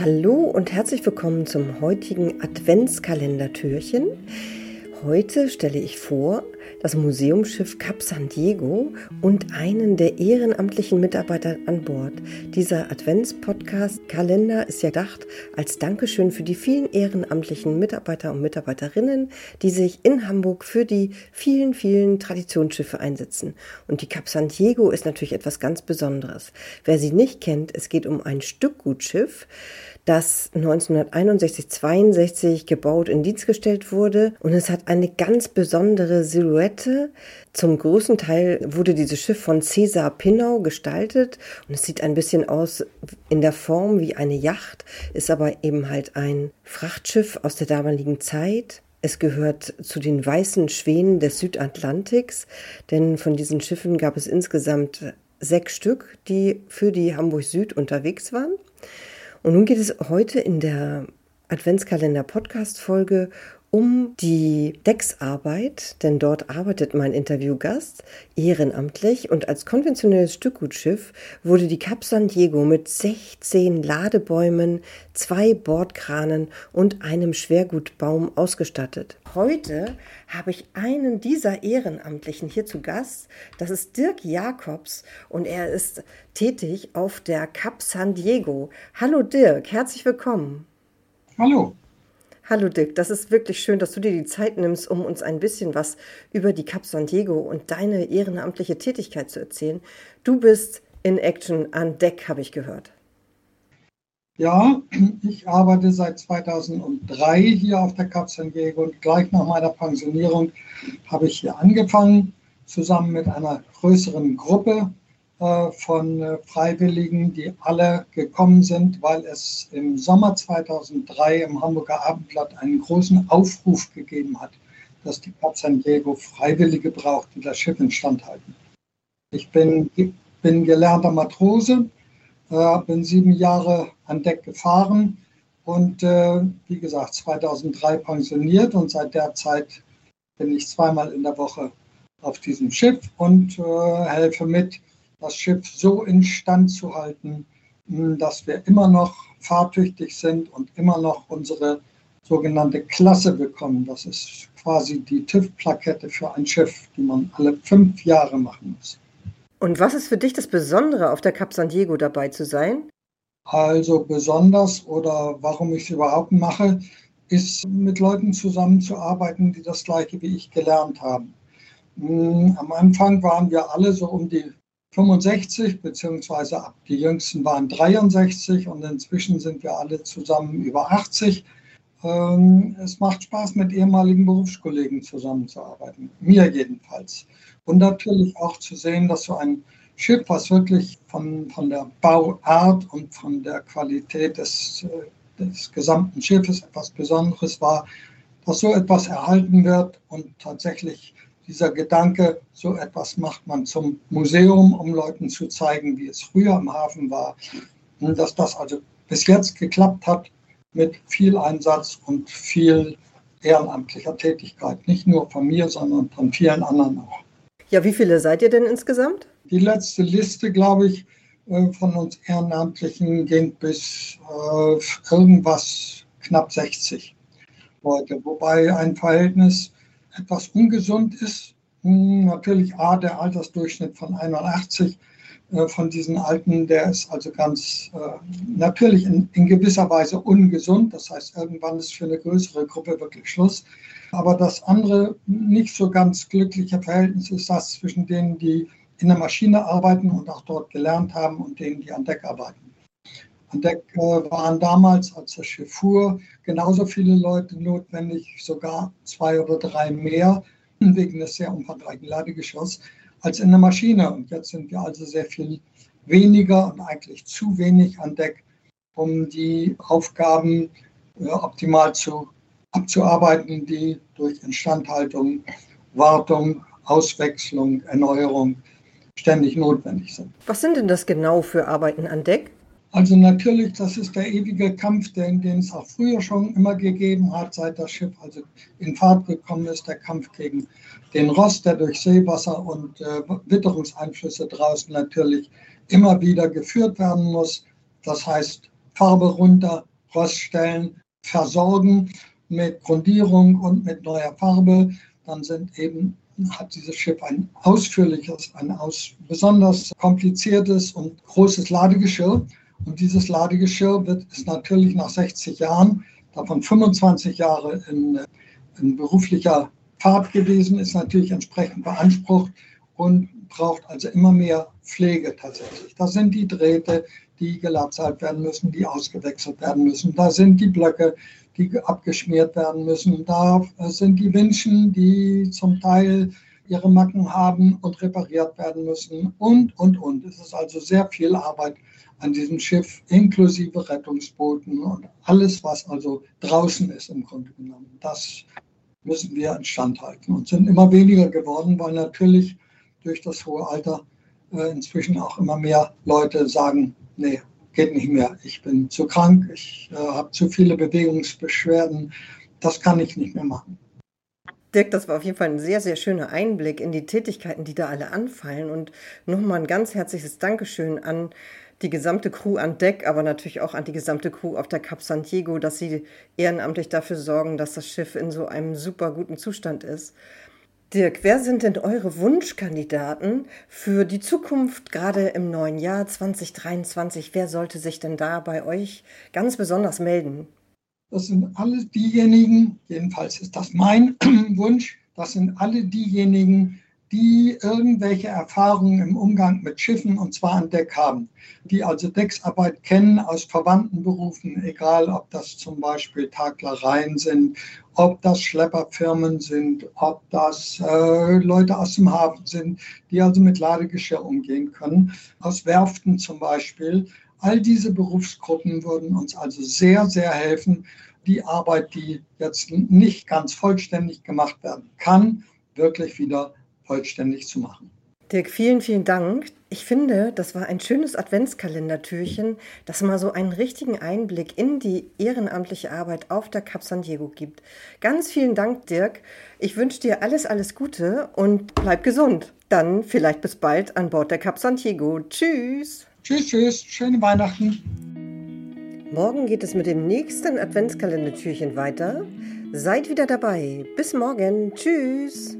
Hallo und herzlich willkommen zum heutigen Adventskalendertürchen. Heute stelle ich vor das Museumsschiff Cap San Diego und einen der ehrenamtlichen Mitarbeiter an Bord. Dieser Adventspodcast-Kalender ist ja gedacht als Dankeschön für die vielen ehrenamtlichen Mitarbeiter und Mitarbeiterinnen, die sich in Hamburg für die vielen, vielen Traditionsschiffe einsetzen. Und die Cap San Diego ist natürlich etwas ganz Besonderes. Wer sie nicht kennt, es geht um ein Stückgutschiff, das 1961-62 gebaut in Dienst gestellt wurde und es hat eine ganz besondere Silhouette. Zum großen Teil wurde dieses Schiff von Cesar Pinnau gestaltet und es sieht ein bisschen aus in der Form wie eine Yacht, ist aber eben halt ein Frachtschiff aus der damaligen Zeit. Es gehört zu den weißen Schwänen des Südatlantiks, denn von diesen Schiffen gab es insgesamt sechs Stück, die für die Hamburg Süd unterwegs waren. Und nun geht es heute in der Adventskalender-Podcast-Folge um die Decksarbeit, denn dort arbeitet mein Interviewgast ehrenamtlich und als konventionelles Stückgutschiff wurde die Cap San Diego mit 16 Ladebäumen, zwei Bordkranen und einem Schwergutbaum ausgestattet. Heute habe ich einen dieser Ehrenamtlichen hier zu Gast. Das ist Dirk Jakobs und er ist tätig auf der Cap San Diego. Hallo Dirk, herzlich willkommen. Hallo. Hallo Dick, das ist wirklich schön, dass du dir die Zeit nimmst, um uns ein bisschen was über die Cap San Diego und deine ehrenamtliche Tätigkeit zu erzählen. Du bist in Action an Deck, habe ich gehört. Ja, ich arbeite seit 2003 hier auf der Cap San Diego und gleich nach meiner Pensionierung habe ich hier angefangen, zusammen mit einer größeren Gruppe von äh, Freiwilligen, die alle gekommen sind, weil es im Sommer 2003 im Hamburger Abendblatt einen großen Aufruf gegeben hat, dass die Cap San Diego Freiwillige braucht, die das Schiff instand halten. Ich bin, bin gelernter Matrose, äh, bin sieben Jahre an Deck gefahren und äh, wie gesagt 2003 pensioniert und seit der Zeit bin ich zweimal in der Woche auf diesem Schiff und äh, helfe mit, das Schiff so instand zu halten, hm, dass wir immer noch fahrtüchtig sind und immer noch unsere sogenannte Klasse bekommen. Das ist quasi die TÜV-Plakette für ein Schiff, die man alle fünf Jahre machen muss. Und was ist für dich das Besondere, auf der Cap San Diego dabei zu sein? Also besonders oder warum ich es überhaupt mache, ist mit Leuten zusammenzuarbeiten, die das gleiche wie ich gelernt haben. Hm, am Anfang waren wir alle so um die 65, beziehungsweise die jüngsten waren 63 und inzwischen sind wir alle zusammen über 80. Ähm, es macht Spaß, mit ehemaligen Berufskollegen zusammenzuarbeiten, mir jedenfalls. Und natürlich auch zu sehen, dass so ein Schiff, was wirklich von, von der Bauart und von der Qualität des, äh, des gesamten Schiffes etwas Besonderes war, dass so etwas erhalten wird und tatsächlich dieser Gedanke, so etwas macht man zum Museum, um Leuten zu zeigen, wie es früher im Hafen war. Und dass das also bis jetzt geklappt hat mit viel Einsatz und viel ehrenamtlicher Tätigkeit. Nicht nur von mir, sondern von vielen anderen auch. Ja, wie viele seid ihr denn insgesamt? Die letzte Liste, glaube ich, äh, von uns Ehrenamtlichen ging bis äh, irgendwas knapp 60 Leute, wobei ein Verhältnis etwas ungesund ist. Hm, natürlich A, der Altersdurchschnitt von 81 äh, von diesen Alten, der ist also ganz äh, natürlich in, in, gewisser Weise ungesund. Das heißt, irgendwann ist für eine größere Gruppe wirklich Schluss. Aber das andere nicht so ganz glückliche Verhältnis ist das zwischen denen, die in der Maschine arbeiten und auch dort gelernt haben und denen, die an Deck arbeiten. An Deck äh, waren damals, als das Schiff fuhr, genauso viele Leute notwendig, sogar zwei oder drei mehr, wegen des sehr umfangreichen Ladegeschosses, als in der Maschine. Und jetzt sind wir also sehr viel weniger und eigentlich zu wenig an Deck, um die Aufgaben äh, optimal zu, abzuarbeiten, die durch Instandhaltung, Wartung, Auswechslung, Erneuerung ständig notwendig sind. Was sind denn das genau für Arbeiten an Deck? Also natürlich, das ist der ewige Kampf, den, den es auch früher schon immer gegeben hat, seit das Schiff also in Fahrt gekommen ist, der Kampf gegen den Rost, der durch Seewasser und äh, Witterungseinflüsse draußen natürlich immer wieder geführt werden muss. Das heißt Farbe runter, Roststellen versorgen mit Grundierung und mit neuer Farbe. Dann sind eben hat dieses Schiff ein ausführliches, ein aus, besonders kompliziertes und großes Ladegeschirr. Und dieses Ladegeschirr wird, ist natürlich nach 60 Jahren, davon 25 Jahre in, in beruflicher Fahrt gewesen, ist natürlich entsprechend beansprucht und braucht also immer mehr Pflege tatsächlich. Das sind die Drähte, die gelabsalt werden müssen, die ausgewechselt werden müssen. Da sind die Blöcke, die abgeschmiert werden müssen. Da sind die Winschen, die zum Teil ihre Macken haben und repariert werden müssen und, und, und. Es ist also sehr viel Arbeit an diesem Schiff, inklusive Rettungsbooten und alles, was also draußen ist im Grunde genommen. Das müssen wir instand halten und sind immer weniger geworden, weil natürlich durch das hohe Alter äh, inzwischen auch immer mehr Leute sagen, nee, geht nicht mehr. Ich bin zu krank, ich äh, habe zu viele Bewegungsbeschwerden, das kann ich nicht mehr machen. Dirk, das war auf jeden Fall ein sehr, sehr schöner Einblick in die Tätigkeiten, die da alle anfallen. Und nochmal ein ganz herzliches Dankeschön an die gesamte Crew an Deck, aber natürlich auch an die gesamte Crew auf der Cap San Diego, dass sie ehrenamtlich dafür sorgen, dass das Schiff in so einem super guten Zustand ist. Dirk, wer sind denn eure Wunschkandidaten für die Zukunft, gerade im neuen Jahr 2023? Wer sollte sich denn da bei euch ganz besonders melden? Das sind alle diejenigen, jedenfalls ist das mein Wunsch, das sind alle diejenigen, die irgendwelche Erfahrungen im Umgang mit Schiffen und zwar an Deck haben, die also Decksarbeit kennen aus verwandten Berufen, egal ob das zum Beispiel Taglereien sind, ob das Schlepperfirmen sind, ob das äh, Leute aus dem Hafen sind, die also mit Ladegeschirr umgehen können, aus Werften zum Beispiel. All diese Berufsgruppen würden uns also sehr, sehr helfen, die Arbeit, die jetzt nicht ganz vollständig gemacht werden kann, wirklich wieder vollständig zu machen. Dirk, vielen, vielen Dank. Ich finde, das war ein schönes Adventskalendertürchen, das mal so einen richtigen Einblick in die ehrenamtliche Arbeit auf der Cap San Diego gibt. Ganz vielen Dank, Dirk. Ich wünsche dir alles, alles Gute und bleib gesund. Dann vielleicht bis bald an Bord der Cap San Diego. Tschüss. Tschüss, tschüss. Schöne Weihnachten. Morgen geht es mit dem nächsten Adventskalendertürchen weiter. Seid wieder dabei. Bis morgen. Tschüss.